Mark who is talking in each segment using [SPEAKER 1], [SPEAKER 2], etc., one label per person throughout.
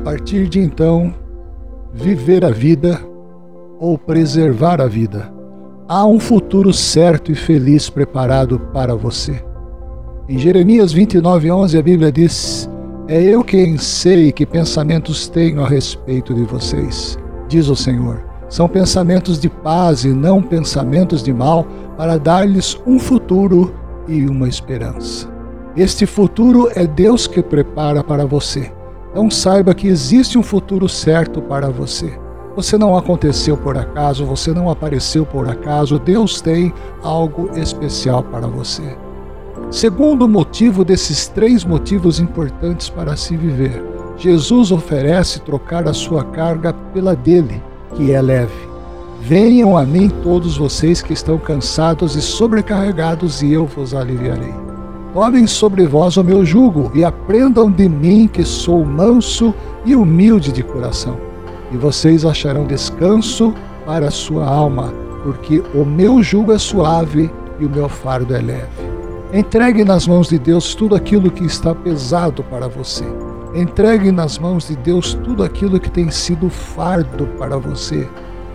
[SPEAKER 1] partir de então, viver a vida ou preservar a vida. Há um futuro certo e feliz preparado para você. Em Jeremias 29:11 a Bíblia diz: É eu quem sei que pensamentos tenho a respeito de vocês, diz o Senhor. São pensamentos de paz e não pensamentos de mal, para dar-lhes um futuro e uma esperança. Este futuro é Deus que prepara para você. Então saiba que existe um futuro certo para você. Você não aconteceu por acaso, você não apareceu por acaso, Deus tem algo especial para você. Segundo motivo desses três motivos importantes para se viver, Jesus oferece trocar a sua carga pela dele, que é leve. Venham a mim todos vocês que estão cansados e sobrecarregados, e eu vos aliviarei. Tomem sobre vós o meu jugo e aprendam de mim, que sou manso e humilde de coração, e vocês acharão descanso para a sua alma, porque o meu jugo é suave e o meu fardo é leve. Entregue nas mãos de Deus tudo aquilo que está pesado para você. Entregue nas mãos de Deus tudo aquilo que tem sido fardo para você.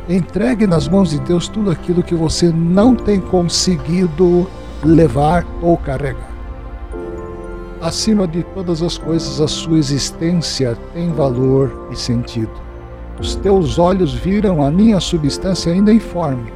[SPEAKER 1] Entregue nas mãos de Deus tudo aquilo que você não tem conseguido levar ou carregar. Acima de todas as coisas, a sua existência tem valor e sentido. Os teus olhos viram a minha substância ainda informe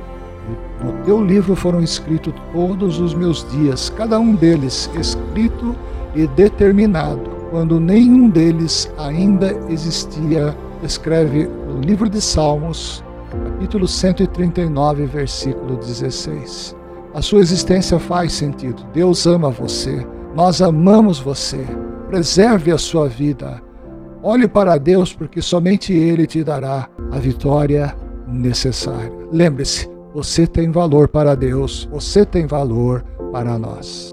[SPEAKER 1] no teu livro foram escritos todos os meus dias, cada um deles escrito e determinado, quando nenhum deles ainda existia. Escreve o livro de Salmos, capítulo 139, versículo 16. A sua existência faz sentido. Deus ama você. Nós amamos você. Preserve a sua vida. Olhe para Deus, porque somente Ele te dará a vitória necessária. Lembre-se, você tem valor para Deus, você tem valor para nós.